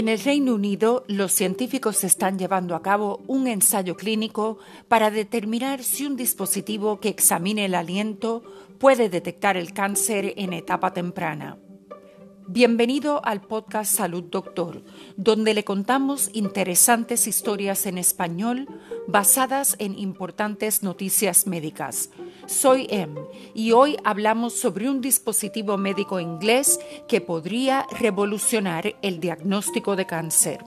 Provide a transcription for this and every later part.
En el Reino Unido, los científicos están llevando a cabo un ensayo clínico para determinar si un dispositivo que examine el aliento puede detectar el cáncer en etapa temprana. Bienvenido al podcast Salud Doctor, donde le contamos interesantes historias en español basadas en importantes noticias médicas. Soy Em y hoy hablamos sobre un dispositivo médico inglés que podría revolucionar el diagnóstico de cáncer.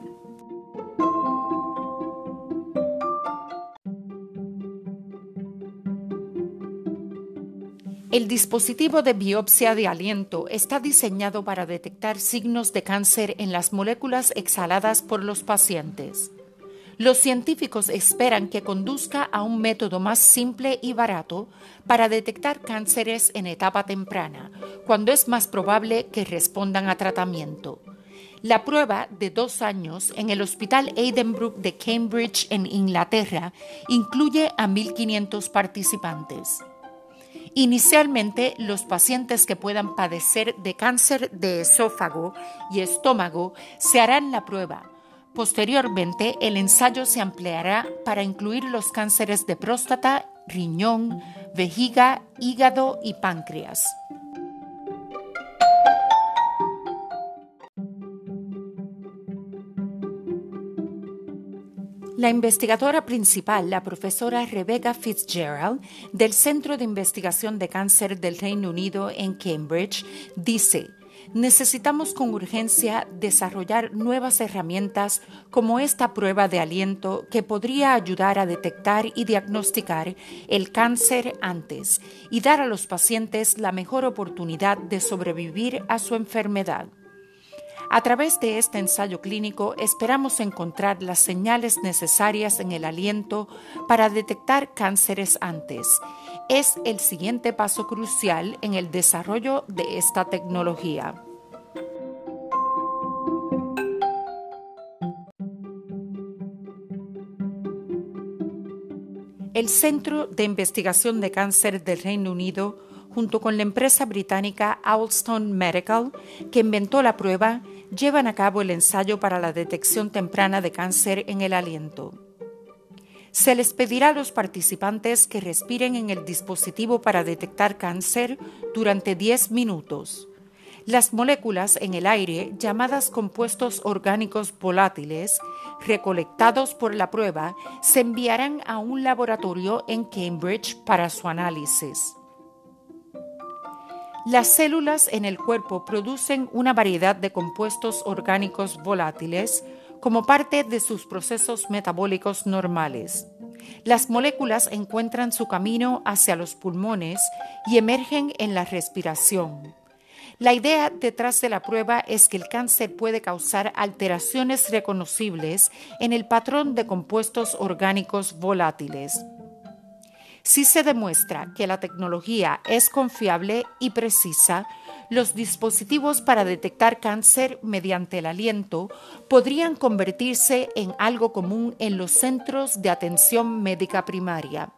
El dispositivo de biopsia de aliento está diseñado para detectar signos de cáncer en las moléculas exhaladas por los pacientes. Los científicos esperan que conduzca a un método más simple y barato para detectar cánceres en etapa temprana, cuando es más probable que respondan a tratamiento. La prueba de dos años en el Hospital Aidenbrook de Cambridge en Inglaterra incluye a 1.500 participantes. Inicialmente, los pacientes que puedan padecer de cáncer de esófago y estómago se harán la prueba. Posteriormente, el ensayo se ampliará para incluir los cánceres de próstata, riñón, vejiga, hígado y páncreas. La investigadora principal, la profesora Rebecca Fitzgerald, del Centro de Investigación de Cáncer del Reino Unido en Cambridge, dice, necesitamos con urgencia desarrollar nuevas herramientas como esta prueba de aliento que podría ayudar a detectar y diagnosticar el cáncer antes y dar a los pacientes la mejor oportunidad de sobrevivir a su enfermedad. A través de este ensayo clínico esperamos encontrar las señales necesarias en el aliento para detectar cánceres antes. Es el siguiente paso crucial en el desarrollo de esta tecnología. El Centro de Investigación de Cáncer del Reino Unido, junto con la empresa británica Alston Medical, que inventó la prueba, llevan a cabo el ensayo para la detección temprana de cáncer en el aliento. Se les pedirá a los participantes que respiren en el dispositivo para detectar cáncer durante 10 minutos. Las moléculas en el aire, llamadas compuestos orgánicos volátiles, recolectados por la prueba, se enviarán a un laboratorio en Cambridge para su análisis. Las células en el cuerpo producen una variedad de compuestos orgánicos volátiles como parte de sus procesos metabólicos normales. Las moléculas encuentran su camino hacia los pulmones y emergen en la respiración. La idea detrás de la prueba es que el cáncer puede causar alteraciones reconocibles en el patrón de compuestos orgánicos volátiles. Si se demuestra que la tecnología es confiable y precisa, los dispositivos para detectar cáncer mediante el aliento podrían convertirse en algo común en los centros de atención médica primaria.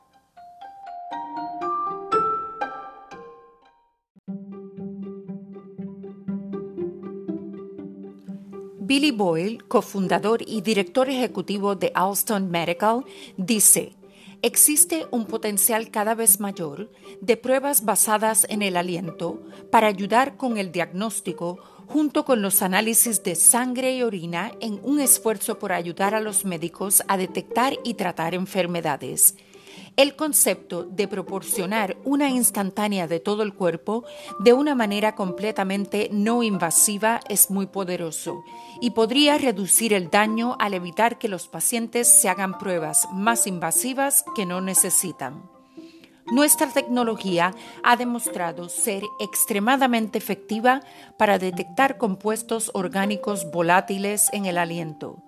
Billy Boyle, cofundador y director ejecutivo de Alston Medical, dice, existe un potencial cada vez mayor de pruebas basadas en el aliento para ayudar con el diagnóstico junto con los análisis de sangre y orina en un esfuerzo por ayudar a los médicos a detectar y tratar enfermedades. El concepto de proporcionar una instantánea de todo el cuerpo de una manera completamente no invasiva es muy poderoso y podría reducir el daño al evitar que los pacientes se hagan pruebas más invasivas que no necesitan. Nuestra tecnología ha demostrado ser extremadamente efectiva para detectar compuestos orgánicos volátiles en el aliento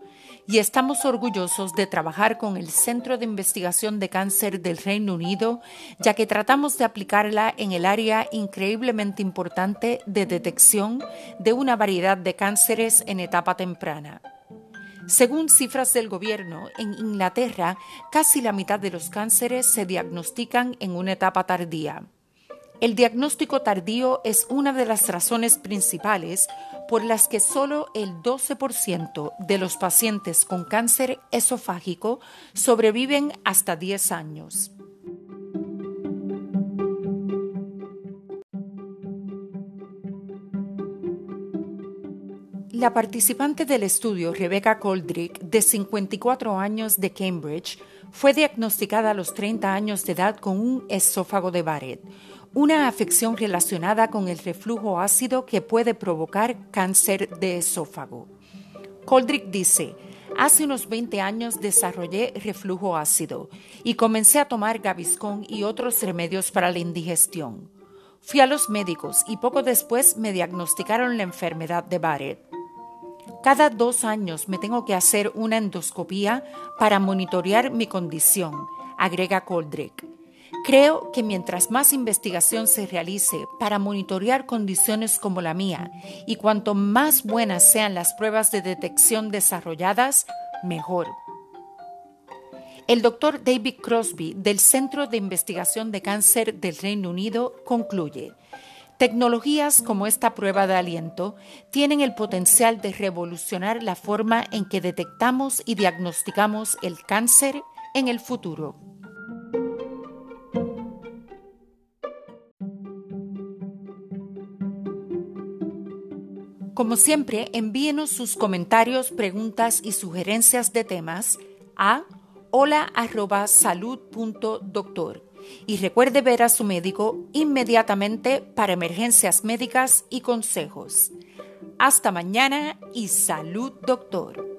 y estamos orgullosos de trabajar con el Centro de Investigación de Cáncer del Reino Unido, ya que tratamos de aplicarla en el área increíblemente importante de detección de una variedad de cánceres en etapa temprana. Según cifras del gobierno, en Inglaterra casi la mitad de los cánceres se diagnostican en una etapa tardía. El diagnóstico tardío es una de las razones principales por las que solo el 12% de los pacientes con cáncer esofágico sobreviven hasta 10 años. La participante del estudio, Rebecca Coldrick, de 54 años de Cambridge, fue diagnosticada a los 30 años de edad con un esófago de Barrett, una afección relacionada con el reflujo ácido que puede provocar cáncer de esófago. Coldrick dice, Hace unos 20 años desarrollé reflujo ácido y comencé a tomar Gaviscon y otros remedios para la indigestión. Fui a los médicos y poco después me diagnosticaron la enfermedad de Barrett. Cada dos años me tengo que hacer una endoscopía para monitorear mi condición, agrega Coldrick. Creo que mientras más investigación se realice para monitorear condiciones como la mía y cuanto más buenas sean las pruebas de detección desarrolladas, mejor. El doctor David Crosby del Centro de Investigación de Cáncer del Reino Unido concluye, Tecnologías como esta prueba de aliento tienen el potencial de revolucionar la forma en que detectamos y diagnosticamos el cáncer en el futuro. Como siempre, envíenos sus comentarios, preguntas y sugerencias de temas a hola.salud.doctor y recuerde ver a su médico inmediatamente para emergencias médicas y consejos. Hasta mañana y salud, doctor.